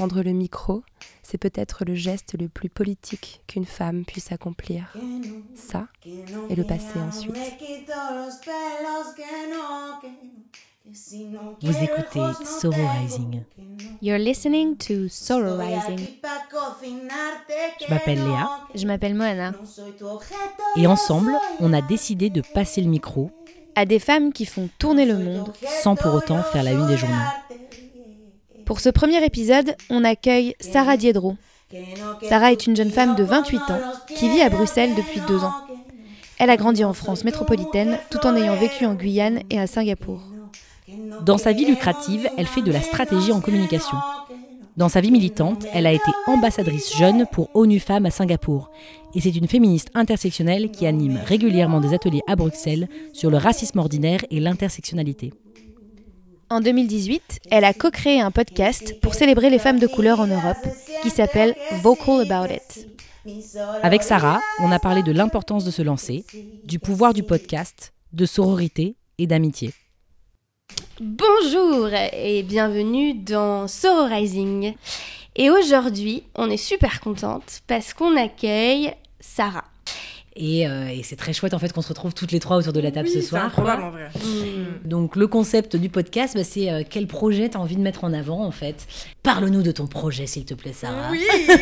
Prendre le micro, c'est peut-être le geste le plus politique qu'une femme puisse accomplir. Ça, et le passer ensuite. Vous écoutez Sorrow Rising. You're listening to Sorrow Rising. Je m'appelle Léa. Je m'appelle Moana. Et ensemble, on a décidé de passer le micro à des femmes qui font tourner le monde sans pour autant faire la une des journaux. Pour ce premier épisode, on accueille Sarah Diedro. Sarah est une jeune femme de 28 ans qui vit à Bruxelles depuis deux ans. Elle a grandi en France métropolitaine tout en ayant vécu en Guyane et à Singapour. Dans sa vie lucrative, elle fait de la stratégie en communication. Dans sa vie militante, elle a été ambassadrice jeune pour ONU Femmes à Singapour. Et c'est une féministe intersectionnelle qui anime régulièrement des ateliers à Bruxelles sur le racisme ordinaire et l'intersectionnalité. En 2018, elle a co-créé un podcast pour célébrer les femmes de couleur en Europe qui s'appelle Vocal About It. Avec Sarah, on a parlé de l'importance de se lancer, du pouvoir du podcast, de sororité et d'amitié. Bonjour et bienvenue dans Sororizing. Et aujourd'hui, on est super contente parce qu'on accueille Sarah. Euh, et, c'est très chouette en fait qu'on se retrouve toutes les trois autour de la table ce soir. C'est en vrai. Mm. Donc le concept du podcast, bah, c'est euh, quel projet tu as envie de mettre en avant en fait? Parle-nous de ton projet s'il te plaît Sarah. Oui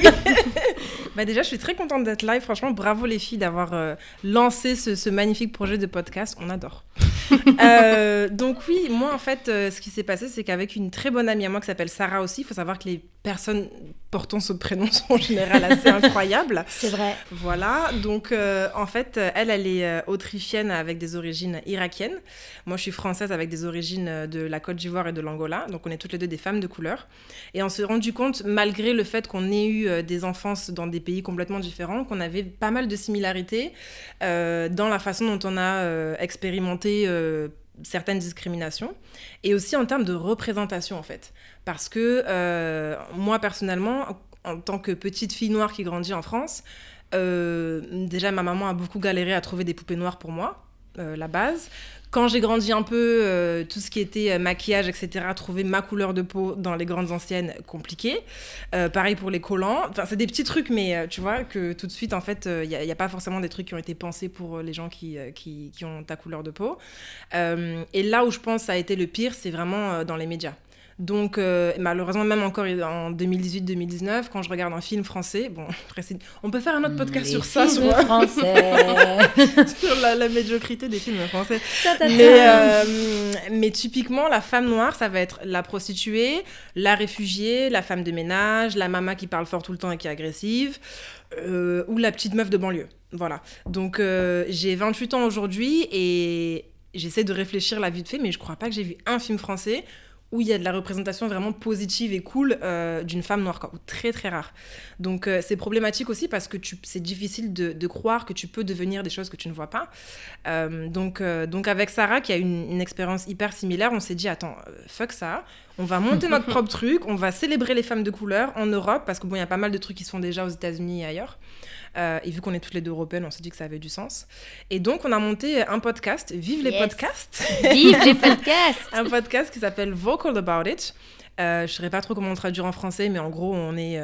bah Déjà je suis très contente d'être là et franchement bravo les filles d'avoir euh, lancé ce, magnifique projet de podcast. On adore. donc oui, moi en fait ce qui s'est passé c'est qu'avec une très bonne amie à moi qui s'appelle Sarah aussi, il faut savoir que les personnes portant ce prénom sont en général assez incroyables. C'est vrai. Voilà, donc euh, en fait, elle, elle est euh, autrichienne avec des origines irakiennes. Moi, je suis française avec des origines euh, de la Côte d'Ivoire et de l'Angola. Donc on est toutes les deux des femmes de couleur. Et on s'est rendu compte, malgré le fait qu'on ait eu des enfances dans des pays complètement différents, qu'on avait pas mal de similarités dans la façon dont on a expérimenté certaines discriminations et aussi en termes de représentation en fait. Parce que euh, moi personnellement en tant que petite fille noire qui grandit en France euh, déjà ma maman a beaucoup galéré à trouver des poupées noires pour moi euh, la base quand j'ai grandi un peu, euh, tout ce qui était euh, maquillage, etc., trouver ma couleur de peau dans les grandes anciennes, compliqué. Pareil pour les collants. Enfin, c'est des petits trucs, mais tu vois que tout de suite, en fait, il n'y a, pas forcément des trucs qui ont été pensés pour les gens qui, qui, qui ont ta couleur de peau. et là où je pense ça a été le pire, c'est vraiment dans les médias. Donc, euh, malheureusement, même encore en 2018-2019, quand je regarde un film français, bon, on peut faire un autre podcast sur ça, sur, français. sur la, médiocrité des films français. mais, euh, mais typiquement, la femme noire, ça va être la prostituée, la réfugiée, la femme de ménage, la maman qui parle fort tout le temps et qui est agressive, euh, ou la petite meuf de banlieue. Voilà. Donc, j'ai 28 ans aujourd'hui et j'essaie de réfléchir la vie de fait, mais je crois pas que j'ai vu un film français où il y a de la représentation vraiment positive et cool euh, d'une femme noire, quoi, ou très très rare. Donc euh, c'est problématique aussi parce que c'est difficile de, croire que tu peux devenir des choses que tu ne vois pas. Euh, donc, donc avec Sarah, qui a une, une expérience hyper similaire, on s'est dit, attends, fuck ça, on va monter notre propre truc, on va célébrer les femmes de couleur en Europe, parce que bon, il y a pas mal de trucs qui se font déjà aux États-Unis et ailleurs. Euh, et vu qu'on est toutes les deux européennes, on s'est dit que ça avait du sens. Et donc, on a monté un podcast, Vive les podcasts Vive les podcasts Un podcast qui s'appelle Vocal About It. Euh, je ne saurais pas trop comment on traduire en français, mais en gros, on est...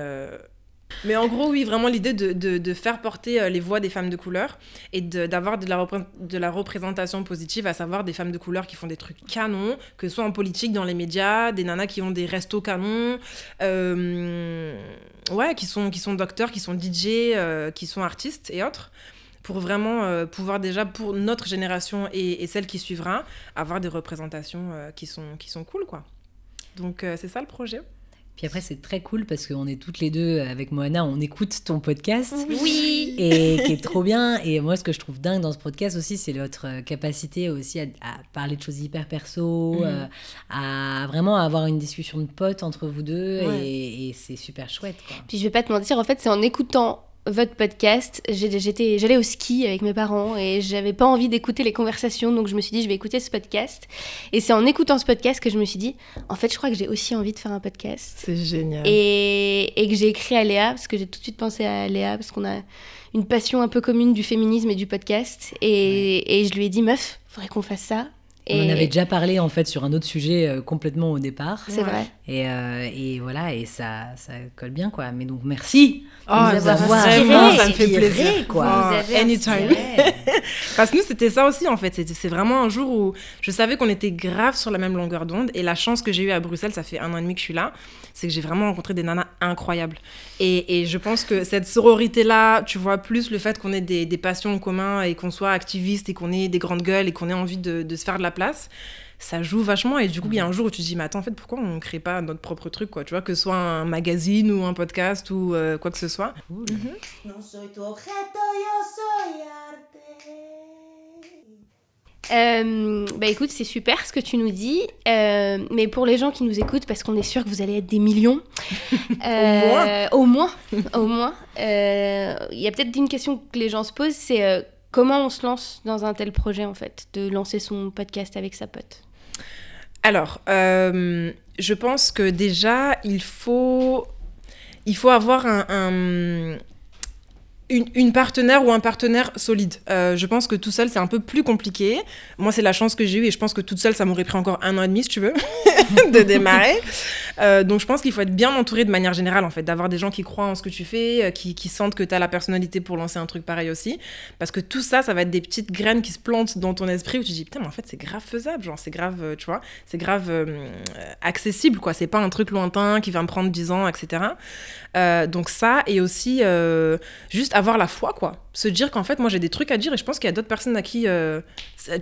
Mais en gros, oui, vraiment l'idée de, faire porter euh, les voix des femmes de couleur et d'avoir de, la représentation positive, à savoir des femmes de couleur qui font des trucs canons, que ce soit en politique, dans les médias, des nanas qui ont des restos canons, euh, ouais, qui sont, qui sont docteurs, qui sont DJ, euh, qui sont artistes et autres pour vraiment pouvoir déjà pour notre génération et, et, celle qui suivra avoir des représentations qui sont qui sont cool quoi. Donc c'est ça le projet puis après, c'est très cool parce qu'on est toutes les deux avec Moana, on écoute ton podcast. Oui. Et qui est trop bien. Et moi, ce que je trouve dingue dans ce podcast aussi, c'est votre capacité aussi à, parler de choses hyper perso, mm. euh, à vraiment avoir une discussion de potes entre vous deux. Et, et c'est super chouette. Quoi. Puis je vais pas te mentir, en fait, c'est en écoutant votre podcast, j'étais, j'allais au ski avec mes parents et j'avais pas envie d'écouter les conversations, donc je me suis dit je vais écouter ce podcast. Et c'est en écoutant ce podcast que je me suis dit, en fait, je crois que j'ai aussi envie de faire un podcast. C'est génial. Et, et que j'ai écrit à Léa parce que j'ai tout de suite pensé à Léa parce qu'on a une passion un peu commune du féminisme et du podcast. Et, et je lui ai dit, meuf, faudrait qu'on fasse ça. Et On en avait déjà parlé en fait sur un autre sujet euh, complètement au départ. C'est vrai. Et, euh, et voilà, et ça, ça colle bien quoi. Mais donc merci. Oh, de nous ça, avoir vraiment, ça me fait plaisir. quoi. Oh, Vous avez anytime. Parce que nous, c'était ça aussi, en fait. C'est- C'est vraiment un jour où je savais qu'on était grave sur la même longueur d'onde. Et la chance que j'ai eue à Bruxelles, ça fait un an et demi que je suis là, c'est que j'ai vraiment rencontré des nanas incroyables. Et, et je pense que cette sororité-là, tu vois, plus le fait qu'on ait des, des passions en commun et qu'on soit activiste et qu'on ait des grandes gueules et qu'on ait envie de, de se faire de la place, ça joue vachement. Et du coup, il y a un jour où tu te dis, mais attends, en fait, pourquoi on ne crée pas notre propre truc, quoi? Tu vois, que ce soit un magazine ou un podcast ou euh, quoi que ce soit. No soy tu Euh, bah écoute, c'est super ce que tu nous dis. Euh, mais pour les gens qui nous écoutent, parce qu'on est sûr que vous allez être des millions, euh, au moins, au moins, euh, il y a peut-être une question que les gens se posent, c'est euh, comment on se lance dans un tel projet en fait, de lancer son podcast avec sa pote? Alors, je pense que déjà, il faut, il faut avoir un, un- une, partenaire ou un partenaire solide. Euh, je pense que tout seul, c'est un peu plus compliqué. Moi, c'est la chance que j'ai eue et je pense que toute seule, ça m'aurait pris encore un an et demi, si tu veux, de démarrer. Euh, donc, je pense qu'il faut être bien entouré de manière générale, en fait, d'avoir des gens qui croient en ce que tu fais, euh, qui, sentent que tu as la personnalité pour lancer un truc pareil aussi. Parce que tout ça, ça va être des petites graines qui se plantent dans ton esprit où tu te dis, putain, mais en fait, c'est grave faisable. Genre, c'est grave, euh, tu vois, c'est grave accessible, quoi. C'est pas un truc lointain qui va me prendre 10 ans, etc. Donc, ça, et aussi, juste avoir la foi, quoi. Se dire qu'en fait, moi, j'ai des trucs à dire et je pense qu'il y a d'autres personnes à qui,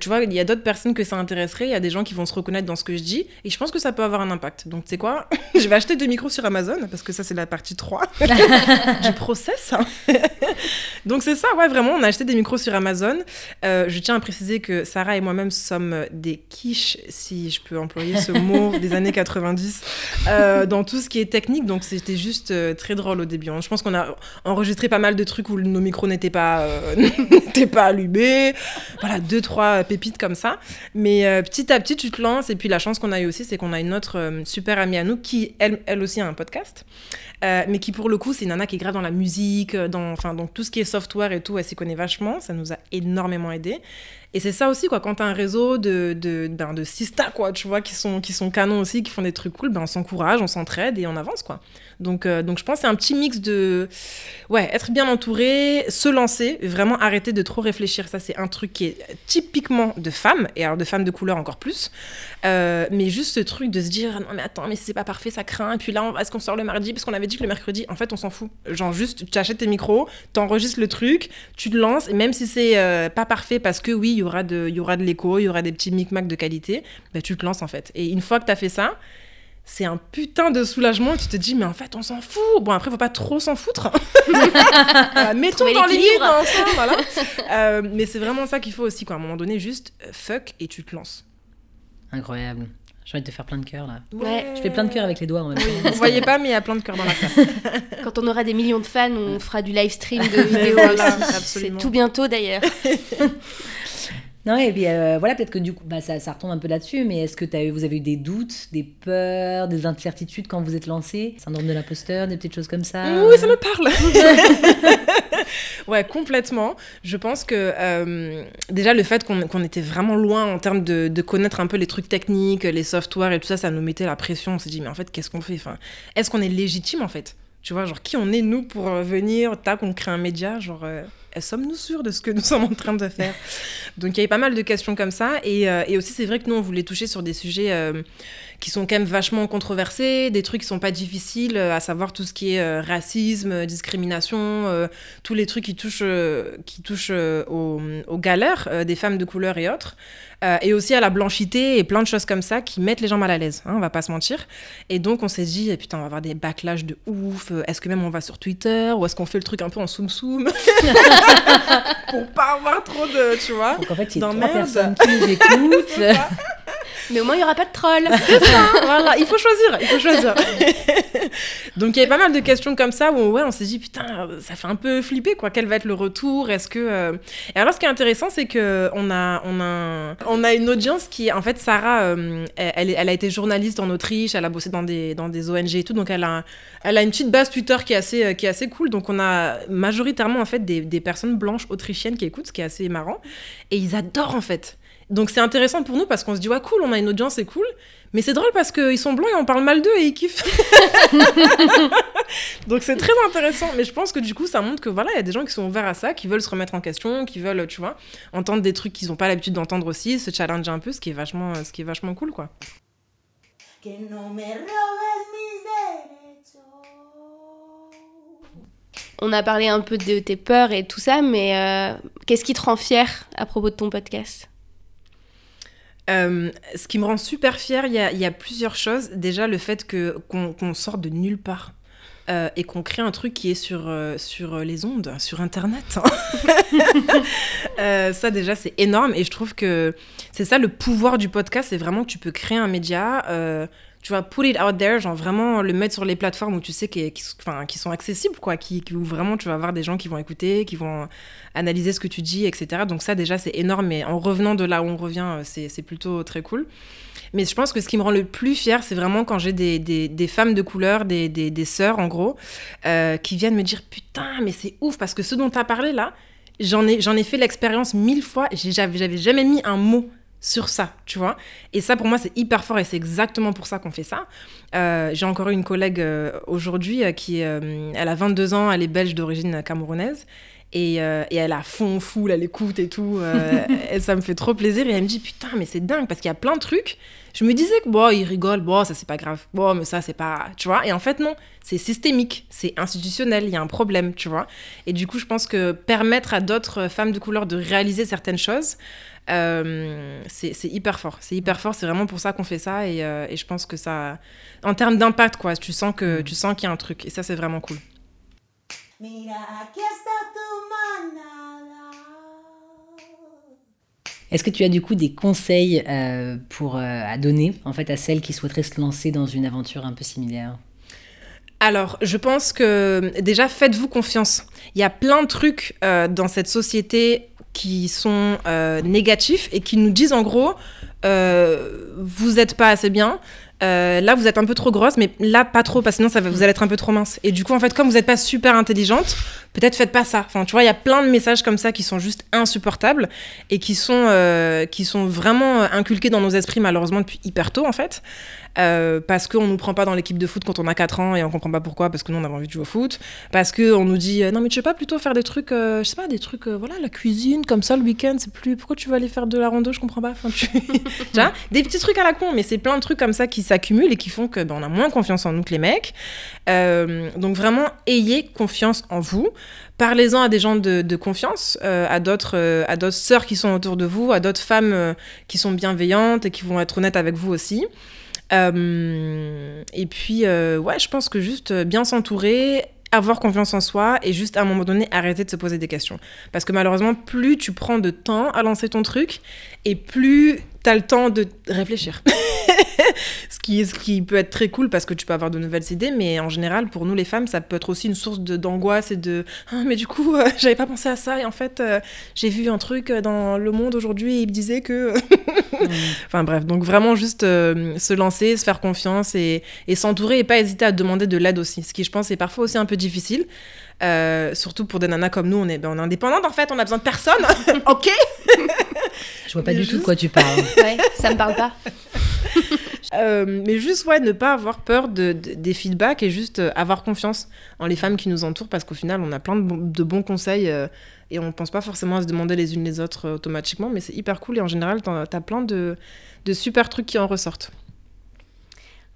tu vois, il y a d'autres personnes que ça intéresserait, il y a des gens qui vont se reconnaître dans ce que je dis et je pense que ça peut avoir un impact. Donc, tu sais quoi, je vais acheter deux micros sur Amazon parce que ça, c'est la partie 3 du process. hein. Donc, c'est ça, ouais, vraiment, on a acheté des micros sur Amazon. Euh, je tiens à préciser que Sarah et moi-même sommes des quiches, si je peux employer ce mot des années 90, euh, dans tout ce qui est technique. Donc, c'était juste euh, très drôle au début. hein. Je pense qu'on a enregistré pas mal de trucs où nos micros n'étaient pas, pas allumés. Voilà, deux, trois pépites comme ça. Mais petit à petit, tu te lances. Et puis, la chance qu'on a eu aussi, c'est qu'on a une autre super amie à nous qui, elle, aussi, a un podcast. Euh, mais qui, pour le coup, c'est une nana qui est grave dans la musique, euh, dans, enfin, donc tout ce qui est software et tout, elle s'y connaît vachement. Ça nous a énormément aidé. Et c'est ça aussi, quoi, quand t'as un réseau de, de, ben, de sista, quoi, tu vois, qui sont, qui sont canons aussi, qui font des trucs cool, ben, on s'encourage, on s'entraide et on avance, quoi. Donc, euh, donc je pense que c'est un petit mix de, ouais, être bien entouré, se lancer, vraiment arrêter de trop réfléchir. Ça, c'est un truc qui est typiquement de femmes, et alors de femmes de couleur encore plus. Mais juste ce truc de se dire, non, mais attends, mais c'est pas parfait, ça craint. Et puis là, est-ce qu'on sort le mardi? Parce qu'on avait dit que le mercredi, en fait, on s'en fout. Genre, juste, tu achètes tes micros, t'enregistres le truc, tu te lances, et même si c'est euh, pas parfait, parce que oui, il y aura de, il y aura de l'écho, il y aura des petits micmacs de qualité, bah, tu te lances en fait. Et une fois que t'as fait ça, c'est un putain de soulagement. Tu te dis, mais en fait, on s'en fout. Bon, après, faut pas trop s'en foutre. Euh, mettons Trouver dans les l'équilibre. lignes ensemble, voilà. Euh, mais c'est vraiment ça qu'il faut aussi, quoi. À un moment donné, juste fuck et tu te lances. Incroyable. J'ai envie de te faire plein de cœurs là. Ouais. Je fais plein de cœurs avec les doigts en même temps. Vous voyez pas, mais il y a plein de cœurs dans la salle. Quand on aura des millions de fans, on fera du live stream de vidéos Voilà, aussi. C'est tout bientôt d'ailleurs. Non, et puis euh, voilà, peut-être que du coup, bah, ça, ça retombe un peu là-dessus, mais est-ce que as eu, vous avez eu des doutes, des peurs, des incertitudes quand vous êtes lancé? Syndrome de l'imposteur, des petites choses comme ça? Oui, ça me parle. ouais, complètement. Je pense que euh, déjà le fait qu'on était vraiment loin en termes de, connaître un peu les trucs techniques, les softwares et tout ça, ça nous mettait la pression. On s'est dit, mais en fait, qu'est-ce qu'on fait? Est-ce qu'on est légitime en fait? Tu vois, genre, qui on est nous pour euh, venir, tac, on crée un média, genre, euh, sommes-nous sûrs de ce que nous sommes en train de faire? Donc il y avait pas mal de questions comme ça. Et, aussi, c'est vrai que nous, on voulait toucher sur des sujets qui sont quand même vachement controversés, des trucs qui sont pas difficiles, euh, à savoir tout ce qui est euh, racisme, euh, discrimination, tous les trucs qui touchent, qui touchent aux, aux galères des femmes de couleur et autres. Euh, et aussi à la blanchité et plein de choses comme ça qui mettent les gens mal à l'aise, hein, on va pas se mentir. Et donc on s'est dit, eh, putain, on va avoir des backlash de ouf, est-ce que même on va sur Twitter, ou est-ce qu'on fait le truc un peu en soum-soum Pour pas avoir trop de, tu vois Donc en fait, il y a trois personnes qui nous écoutent. Mais au moins, il n'y aura pas de troll. voilà, il faut choisir, il faut choisir. Donc il y avait pas mal de questions comme ça où ouais, on s'est dit putain, ça fait un peu flipper quoi. Quel va être le retour? Est-ce que euh, Et alors ce qui est intéressant, c'est que on a on a on a une audience qui en fait Sarah, euh, elle, elle a été journaliste en Autriche, elle a bossé dans des dans des ONG et tout, donc elle a elle a une petite base Twitter qui est assez euh, qui est assez cool. Donc on a majoritairement en fait des, des personnes blanches autrichiennes qui écoutent, ce qui est assez marrant, et ils adorent en fait. Donc c'est intéressant pour nous parce qu'on se dit, ouais, cool, on a une audience, c'est cool. Mais c'est drôle parce qu'ils sont blancs et on parle mal d'eux et ils kiffent. Donc c'est très intéressant. Mais je pense que du coup, ça montre que voilà, il y a des gens qui sont ouverts à ça, qui veulent se remettre en question, qui veulent, tu vois, entendre des trucs qu'ils n'ont pas l'habitude d'entendre aussi, se challenger un peu, ce qui est vachement, ce qui est vachement cool, quoi. On a parlé un peu de tes peurs et tout ça, mais euh, qu'est-ce qui te rend fier à propos de ton podcast? Euh, ce qui me rend super fière, il y a, plusieurs choses. Déjà, le fait qu'on qu'on sorte de nulle part. euh, et qu'on crée un truc qui est sur, euh, sur les ondes, sur Internet. Euh, ça, déjà, c'est énorme. Et je trouve que c'est ça le pouvoir du podcast, c'est vraiment que tu peux créer un média, tu vois, put it out there, genre vraiment le mettre sur les plateformes où tu sais qui, sont accessibles, quoi, qui, où vraiment tu vas avoir des gens qui vont écouter, qui vont analyser ce que tu dis, etc. Donc ça, déjà, c'est énorme. Et en revenant de là où on revient, euh, c'est plutôt très cool. Mais je pense que ce qui me rend le plus fier, c'est vraiment quand j'ai des, des, femmes de couleur, des, des, sœurs en gros, euh, qui viennent me dire Putain, mais c'est ouf, parce que ce dont tu as parlé là, j'en ai, ai fait l'expérience mille fois, et j'avais jamais mis un mot sur ça, tu vois. Et ça, pour moi, c'est hyper fort, et c'est exactement pour ça qu'on fait ça. Euh, j'ai encore eu une collègue euh, aujourd'hui euh, qui, elle a 22 ans, elle est belge d'origine camerounaise. Et, et elle a fond full, elle écoute et tout. et ça me fait trop plaisir. Et elle me dit Putain, mais c'est dingue parce qu'il y a plein de trucs. Je me disais que bon, il rigole, bon, ça c'est pas grave. Bon, mais ça c'est pas. Tu vois Et en fait, non, c'est systémique, c'est institutionnel, il y a un problème, tu vois. Et du coup, je pense que permettre à d'autres femmes de couleur de réaliser certaines choses, euh, c'est hyper fort. C'est hyper fort, c'est vraiment pour ça qu'on fait ça. Et, euh, et je pense que ça. En termes d'impact, quoi, tu sens que tu sens qu'il y a un truc. Et ça, c'est vraiment cool. Est-ce que tu as du coup des conseils euh, pour, euh, à donner en fait à celles qui souhaiteraient se lancer dans une aventure un peu similaire? Alors, je pense que déjà, faites-vous confiance. Il y a plein de trucs euh, dans cette société qui sont euh, négatifs et qui nous disent en gros, euh, vous n'êtes pas assez bien. Euh, là, vous êtes un peu trop grosse, mais là, pas trop, parce que sinon, ça va, vous allez être un peu trop mince. Et du coup, en fait, comme vous n'êtes pas super intelligente, peut-être faites pas ça. Enfin, tu vois, il y a plein de messages comme ça qui sont juste insupportables et qui sont, euh, qui sont vraiment inculqués dans nos esprits, malheureusement, depuis hyper tôt, en fait. Euh, parce qu'on nous prend pas dans l'équipe de foot quand on a 4 ans et on comprend pas pourquoi, parce que nous, on avait envie de jouer au foot. Parce qu'on nous dit, euh, non, mais tu veux pas plutôt faire des trucs, euh, je sais pas, des trucs, euh, voilà, la cuisine, comme ça, le week-end, c'est plus. Pourquoi tu veux aller faire de la rando Je comprends pas. Enfin, tu... vois, des petits trucs à la con, mais c'est plein de trucs comme ça qui s'accumulent et qui font que ben, on a moins confiance en nous que les mecs. Euh, donc vraiment, ayez confiance en vous. Parlez-en à des gens de, confiance, euh, à d'autres euh, à d'autres sœurs qui sont autour de vous, à d'autres femmes euh, qui sont bienveillantes et qui vont être honnêtes avec vous aussi. Et puis, ouais, je pense que juste bien s'entourer, avoir confiance en soi et juste à un moment donné arrêter de se poser des questions. Parce que malheureusement, plus tu prends de temps à lancer ton truc et plus tu as le temps de réfléchir. ce, qui, ce qui peut être très cool parce que tu peux avoir de nouvelles idées, mais en général, pour nous les femmes, ça peut être aussi une source de- d'angoisse et de Ah, mais du coup, euh, j'avais pas pensé à ça et en fait, euh, j'ai vu un truc euh, dans Le Monde aujourd'hui et il me disait que. Enfin bref, donc vraiment juste euh, se lancer, se faire confiance et, et s'entourer et pas hésiter à demander de l'aide aussi. Ce qui, je pense, est parfois aussi un peu difficile. Euh, surtout pour des nanas comme nous, on est, ben, on est indépendante en fait, on a besoin de personne. ok? Je vois pas Mais du tout de quoi tu parles. Ouais, ça me parle pas. Euh, mais juste, ouais, ne pas avoir peur de, de- des feedbacks et juste euh, avoir confiance en les femmes qui nous entourent parce qu'au final, on a plein de, bon- de bons conseils euh, et on pense pas forcément à se demander les unes les autres euh, automatiquement, mais c'est hyper cool et en général, t'en- t'as plein de, de super trucs qui en ressortent.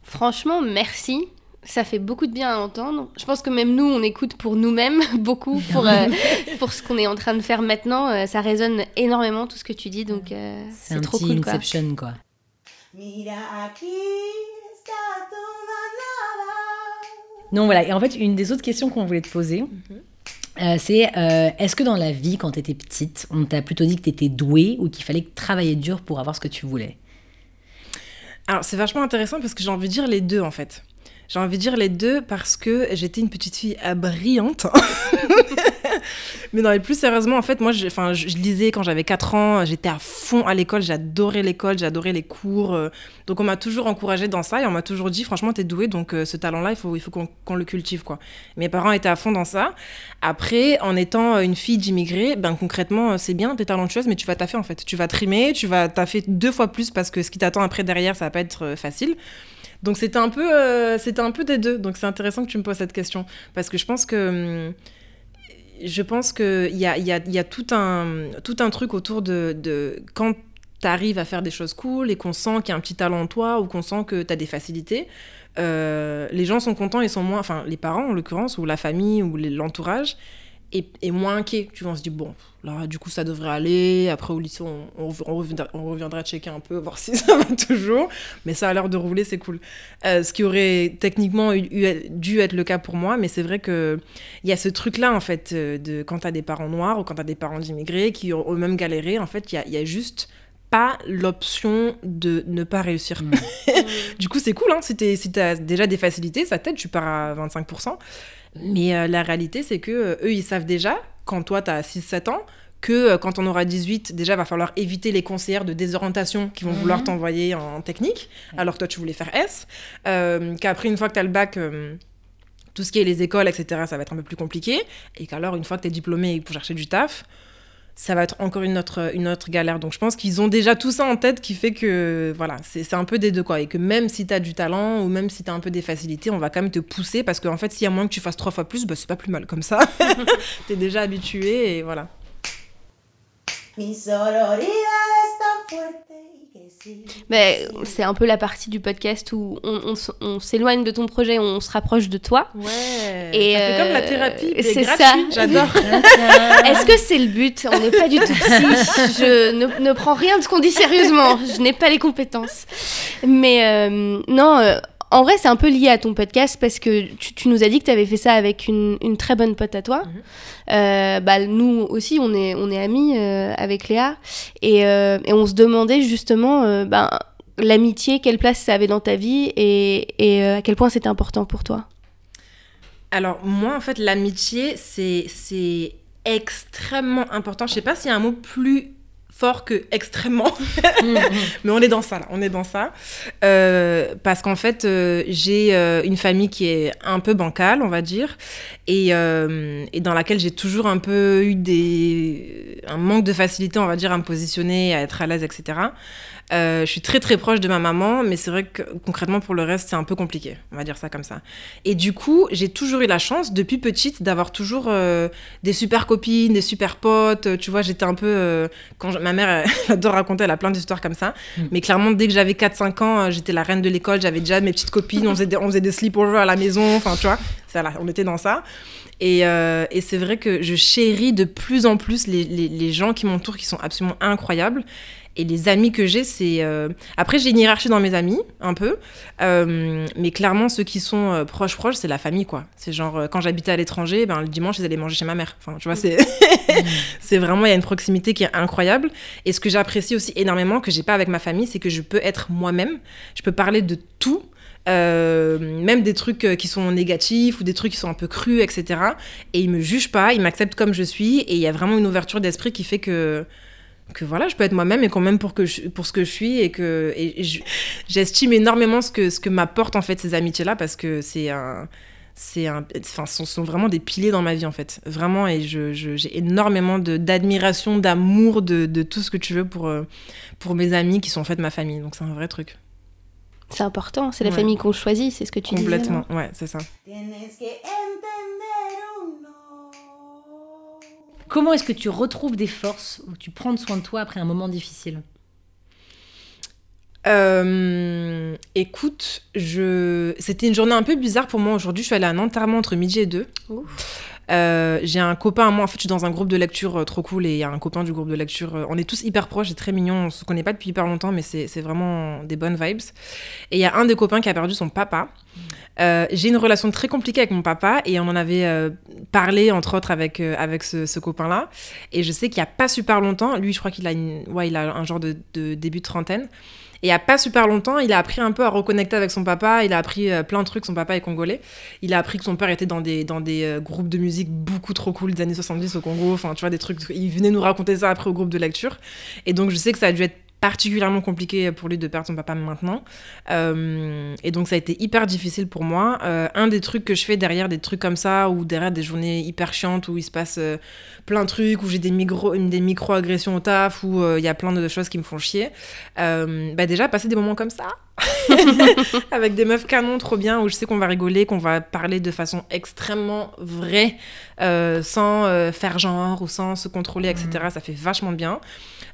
Franchement, merci. Ça fait beaucoup de bien à entendre. Je pense que même nous, on écoute pour nous-mêmes beaucoup, pour, euh, pour ce qu'on est en train de faire maintenant. Euh, ça résonne énormément tout ce que tu dis, donc euh, C'est c'est trop petit cool. Quoi. Inception quoi. Mira, aquí está tu manada. Non, voilà. Et en fait, une des autres questions qu'on voulait te poser, Mhm. euh, c'est euh, est-ce que dans la vie, quand tu étais petite, on t'a plutôt dit que tu étais douée ou qu'il fallait travailler dur pour avoir ce que tu voulais? Alors, c'est vachement intéressant parce que j'ai envie de dire les deux en fait. J'ai envie de dire les deux parce que j'étais une petite fille euh, brillante. Mais non, mais plus sérieusement, en fait, moi, je, je, je lisais quand j'avais 4 ans, j'étais à fond à l'école, j'adorais l'école, j'adorais les cours. euh, donc, on m'a toujours encouragée dans ça et on m'a toujours dit, franchement, t'es douée, donc euh, ce talent-là, il faut, il faut qu'on le cultive, quoi. Mes parents étaient à fond dans ça. Après, en étant une fille d'immigré, ben, concrètement, euh, c'est bien, t'es talentueuse, mais tu vas taffer, en fait. Tu vas trimer, tu vas taffer deux fois plus parce que ce qui t'attend après derrière, ça va pas être euh, facile. Donc c'était un peu, euh, c'était un peu des deux. Donc c'est intéressant que tu me poses cette question parce que je pense que, hum, je pense que il y a, y a, y a tout un, tout un truc autour de, de quand tu arrives à faire des choses cool et qu'on sent qu'il y a un petit talent en toi ou qu'on sent que tu as des facilités. euh, les gens sont contents et sont moins, enfin les parents en l'occurrence ou la famille ou l'entourage est moins inquiet. Tu vois, on se dit bon, là du coup ça devrait aller. Après au lycée on, on, rev- on reviendra, on reviendra checker un peu voir si ça va toujours. Mais ça a l'air de rouler, c'est cool. Euh, ce qui aurait techniquement eu- eu- dû être le cas pour moi, mais c'est vrai que il y a ce truc-là en fait euh, de quand t'as des parents noirs ou quand t'as des parents d'immigrés qui ont eux-mêmes galéré. En fait, il y a, il y a juste pas l'option de ne pas réussir. du coup, c'est cool, hein, si si t'as déjà des facilités, ça t'aide, tu pars à 25%. Mais euh, la réalité, c'est que euh, eux, ils savent déjà, quand toi, t'as 6-7 ans, que euh, quand on aura 18, déjà, va falloir éviter les conseillères de désorientation qui vont Mhm. vouloir t'envoyer en technique, alors que toi, tu voulais faire S. Qu'après, une fois que t'as le bac... tout ce qui est les écoles, etc., ça va être un peu plus compliqué. Et qu'alors, une fois que tu es diplômé pour chercher du taf, ça va être encore une autre, une autre galère. Donc je pense qu'ils ont déjà tout ça en tête qui fait que voilà, c'est c'est un peu des deux quoi. Et que même si tu as du talent ou même si tu as un peu des facilités, on va quand même te pousser parce qu'en fait, s'il y a moins que tu fasses trois fois plus, bah, c'est pas plus mal comme ça. tu es déjà habitué et voilà. Mi sororidad es tan fuerte Ben, c'est un peu la partie du podcast où on, on s- on s'éloigne de ton projet, on se rapproche de toi. Ouais. Et, ça fait comme la euh, thérapie, mais c'est ça. J'adore. Est-ce que c'est le but? On n'est pas du tout psy. Je ne, ne prends rien de ce qu'on dit sérieusement. Je n'ai pas les compétences. Mais euh, non, euh, en vrai, c'est un peu lié à ton podcast parce que tu, tu nous as dit que tu avais fait ça avec une, une très bonne pote à toi. Mhm. Euh, bah, nous aussi, on est, on est amis euh, avec Léa. Et, euh, et on se demandait justement ben, l'amitié, quelle place ça avait dans ta vie et, et à quel point c'était important pour toi. Alors, moi, en fait, l'amitié, c'est c'est extrêmement important. Je sais pas s'il y a un mot plus fort que extrêmement, mais on est dans ça, là. On est dans ça. Euh, parce qu'en fait, euh, j'ai euh, une famille qui est un peu bancale, on va dire, et, et dans laquelle j'ai toujours un peu eu des... un manque de facilité, on va dire, à me positionner, à être à l'aise, etc. Euh, je suis très très proche de ma maman, mais c'est vrai que concrètement pour le reste c'est un peu compliqué, on va dire ça comme ça. Et du coup j'ai toujours eu la chance depuis petite d'avoir toujours euh, des super copines, des super potes. Tu vois j'étais un peu euh, quand je- ma mère elle adore raconter, elle a plein d'histoires comme ça. Mais clairement dès que j'avais 4-5 ans j'étais la reine de l'école, j'avais déjà mes petites copines, on faisait des, on faisait des sleepovers à la maison, enfin tu vois, ça là, on était dans ça. Et, euh, et c'est vrai que je chéris de plus en plus les, les, les gens qui m'entourent qui sont absolument incroyables. Et les amis que j'ai, c'est... euh, Après, j'ai une hiérarchie dans mes amis, un peu. Euh, mais clairement, ceux qui sont euh, proches, proches, c'est la famille, quoi. C'est genre, quand j'habitais à l'étranger, ben, le dimanche, ils allaient manger chez ma mère. Enfin, tu vois, c'est... c'est vraiment, il y a une proximité qui est incroyable. Et ce que j'apprécie aussi énormément, que j'ai pas avec ma famille, c'est que je peux être moi-même. Je peux parler de tout. euh, même des trucs qui sont négatifs ou des trucs qui sont un peu crus, etc. Et ils me jugent pas, ils m'acceptent comme je suis. Et il y a vraiment une ouverture d'esprit qui fait que que voilà, je peux être moi-même et qu'on m'aime pour, que je- pour ce que je suis et que et je- j'estime énormément ce que, ce que m'apportent en fait ces amitiés-là parce que c'est un c'est un enfin ce sont vraiment des piliers dans ma vie en fait vraiment et je, je- j'ai énormément de d'admiration d'amour de, de tout ce que tu veux pour euh, pour mes amis qui sont en fait ma famille donc c'est un vrai truc C'est important, c'est la Ouais. famille qu'on choisit, c'est ce que tu disais. complètement ouais c'est ça Comment est-ce que tu retrouves des forces ou tu prends soin de toi après un moment difficile? Euh, écoute, je... c'était une journée un peu bizarre pour moi aujourd'hui. Je suis allée à un enterrement entre midi et deux. Euh, j'ai un copain à moi, en fait, je suis dans un groupe de lecture euh, trop cool et il y a un copain du groupe de lecture. euh, on est tous hyper proches et très mignons. On se connaît pas depuis hyper longtemps, mais c'est vraiment des bonnes vibes. Et il y a un des copains qui a perdu son papa. J'ai une relation très compliquée avec mon papa et on en avait parlé, entre autres, avec, avec ce, copain-là. Et je sais qu'il y a pas super longtemps, lui, je crois qu'il a, ouais, a un genre de, de début de trentaine. Et il n'y a pas super longtemps, il a appris un peu à reconnecter avec son papa. Il a appris euh, plein de trucs. Son papa est congolais. Il a appris que son père était dans des, dans des euh, groupes de musique beaucoup trop cool des années 70 au Congo. Enfin, tu vois, des trucs. Il venait nous raconter ça après au groupe de lecture. Et donc, je sais que ça a dû être particulièrement compliqué pour lui de perdre son papa maintenant. Euh, et donc ça a été hyper difficile pour moi. Euh, un des trucs que je fais derrière des trucs comme ça, ou derrière des journées hyper chiantes où il se passe euh, plein de trucs, où j'ai des, micro, des micro-agressions au taf, où il y a plein de choses qui me font chier, bah déjà passer des moments comme ça, avec des meufs canons trop bien, où je sais qu'on va rigoler, qu'on va parler de façon extrêmement vraie, sans faire genre ou sans se contrôler, etc. Ça fait vachement bien.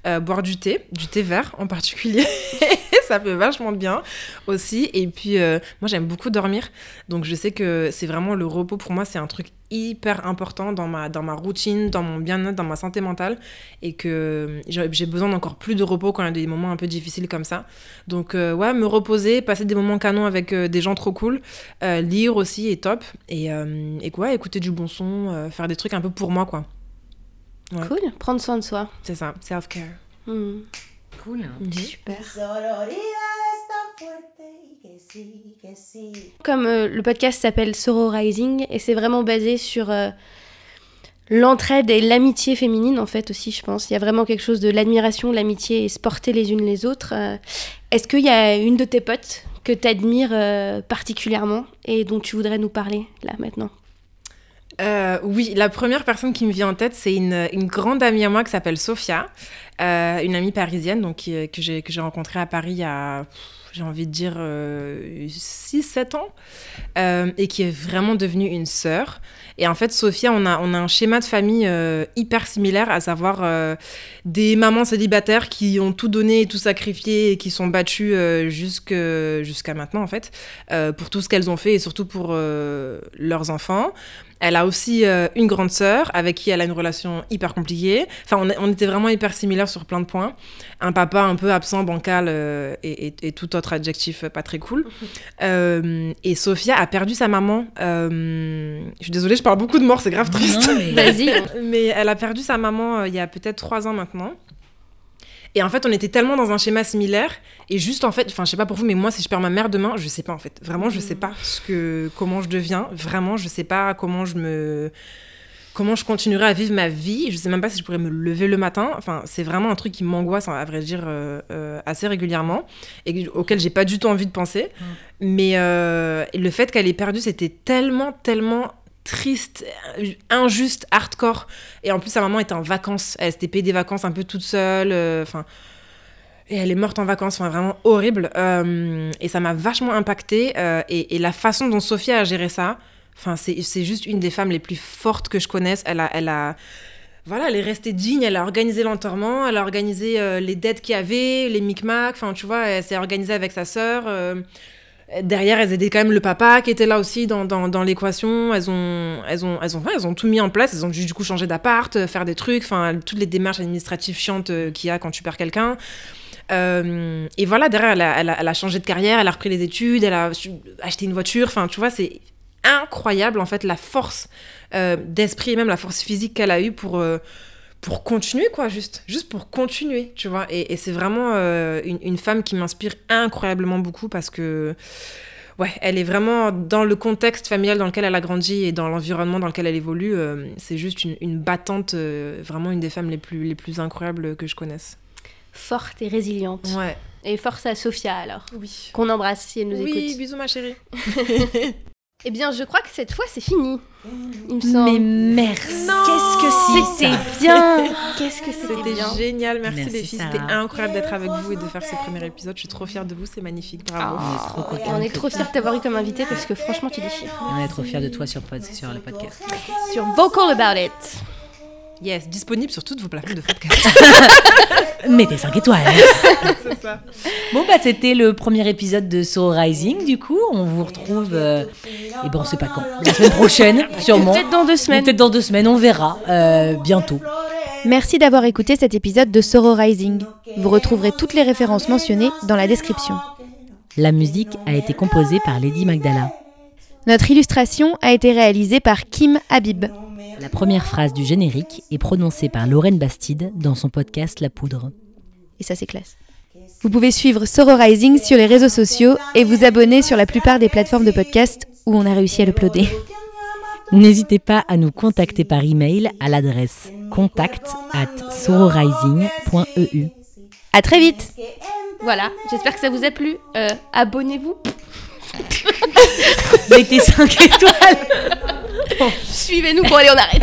Euh, boire du thé, du thé vert en particulier. ça fait vachement de bien aussi. Et puis, euh, moi, j'aime beaucoup dormir. Donc, je sais que c'est vraiment le repos pour moi, c'est un truc hyper important dans ma, dans ma routine, dans mon bien-être, dans ma santé mentale. Et que j'ai besoin d'encore plus de repos quand il y a des moments un peu difficiles comme ça. Donc, euh, ouais, me reposer, passer des moments canons avec des gens trop cool. lire aussi est top. Et, et quoi, écouter du bon son, faire des trucs un peu pour moi, quoi. Ouais. Cool, prendre soin de soi. C'est ça, self-care. Hmm. Cool. Super. Que sí. Comme euh, le podcast s'appelle Sororising et c'est vraiment basé sur euh, l'entraide et l'amitié féminine en fait aussi je pense. Il y a vraiment quelque chose de l'admiration, de l'amitié et se porter les unes les autres. Euh, Est-ce qu'il y a une de tes potes que tu admires particulièrement et dont tu voudrais nous parler là maintenant? Euh, oui, la première personne qui me vient en tête, c'est une, grande amie à moi qui s'appelle Sophia, euh, une amie parisienne donc, que j'ai rencontrée à Paris il y a, j'ai envie de dire, 6-7 ans, euh, et qui est vraiment devenue une sœur. Et en fait, Sophia, on a, on a un schéma de famille hyper similaire, à savoir des mamans célibataires qui ont tout donné et tout sacrifié et qui sont battues jusqu'à maintenant, en fait, pour tout ce qu'elles ont fait et surtout pour leurs enfants. Elle a aussi euh, une grande sœur avec qui elle a une relation hyper compliquée. Enfin, on, était vraiment hyper similaires sur plein de points. Un papa un peu absent, bancal euh, et, et- et tout autre adjectif euh, pas très cool. Euh, et Sophia a perdu sa maman. Euh, je suis désolée, je parle beaucoup de mort, c'est grave triste. Vas-y. Mais elle a perdu sa maman euh, il y a peut-être trois ans maintenant. Et en fait, on était tellement dans un schéma similaire. Et juste, en fait, enfin, je sais pas pour vous, mais moi, si je perds ma mère demain, je sais pas, en fait. Vraiment, je sais pas ce que, comment je deviens. Vraiment, je sais pas comment je me. Comment je continuerai à vivre ma vie. Je sais même pas si je pourrais me lever le matin. Enfin, c'est vraiment un truc qui m'angoisse, à vrai dire, euh, euh, assez régulièrement. Et auquel j'ai pas du tout envie de penser. Mais euh, le fait qu'elle ait perdu, c'était tellement, tellement triste, injuste, hardcore. Et en plus, sa maman était en vacances. Elle s'était payée des vacances un peu toute seule. euh, Enfin. et elle est morte en vacances, enfin vraiment horrible. Euh, et ça m'a vachement impacté. et, et la façon dont Sophia a géré ça, enfin, c'est juste une des femmes les plus fortes que je connaisse. Elle a. Elle a voilà, elle est restée digne, elle a organisé l'enterrement, elle a organisé euh, les dettes qu'il y avait, les micmacs, enfin tu vois, elle s'est organisée avec sa sœur. Derrière, elles aidaient quand même le papa qui était là aussi dans, l'équation. Elles ont, elles, ont, elles, ont, tout mis en place. Elles ont dû du coup changer d'appart, euh, faire des trucs, enfin toutes les démarches administratives chiantes euh, qu'il y a quand tu perds quelqu'un. Euh, et voilà, derrière, elle a, changé de carrière, elle a repris les études, elle a acheté une voiture. Enfin, tu vois, c'est incroyable en fait la force d'esprit et même la force physique qu'elle a eue pour. Pour continuer, quoi, juste. Juste pour continuer, tu vois. Et, et c'est vraiment euh, une, une femme qui m'inspire incroyablement beaucoup parce que, ouais, elle est vraiment dans le contexte familial dans lequel elle a grandi et dans l'environnement dans lequel elle évolue. euh, c'est juste une, une battante, euh, vraiment une des femmes les plus, les plus incroyables que je connaisse. Forte et résiliente. Ouais. Et force à Sophia alors. Oui. Qu'on embrasse si elle nous Oui, écoute. bisous ma chérie. Eh bien, je crois que cette fois c'est fini. Il me semble. Mais merci. Qu'est-ce que c'était bien Qu'est-ce que c'était C'était bien génial, merci, Merci, les filles. C'était incroyable d'être avec vous et de faire ce premier épisode. Je suis trop fière de vous, c'est magnifique, bravo. On est trop on est trop fiers de t'avoir eu comme invité parce que franchement tu déchires. On est trop fiers de toi sur, pod- sur le podcast. Sur Vocal About It. Yes, disponible sur toutes vos plateformes de podcast. Mettez 5 étoiles. c'est ça. Bon, bah, c'était le premier épisode de So Rising. Du coup, on vous retrouve. euh, et ben, on sait pas quand. La semaine prochaine, sûrement. Peut-être dans deux semaines. Peut-être dans deux semaines, on verra. euh, bientôt. Merci d'avoir écouté cet épisode de Soro Rising. Vous retrouverez toutes les références mentionnées dans la description. La musique a été composée par Lady Magdala. Notre illustration a été réalisée par Kim Habib. La première phrase du générique est prononcée par Lorraine Bastide dans son podcast La Poudre. Et ça, c'est classe. Vous pouvez suivre Sororising sur les réseaux sociaux et vous abonner sur la plupart des plateformes de podcast où on a réussi à l'uploader. N'hésitez pas à nous contacter par email à l'adresse contact at sororising.eu. À très vite Voilà, j'espère que ça vous a plu. Euh, Abonnez-vous. Mettez 5 étoiles Suivez-nous. Bon, allez, on arrête.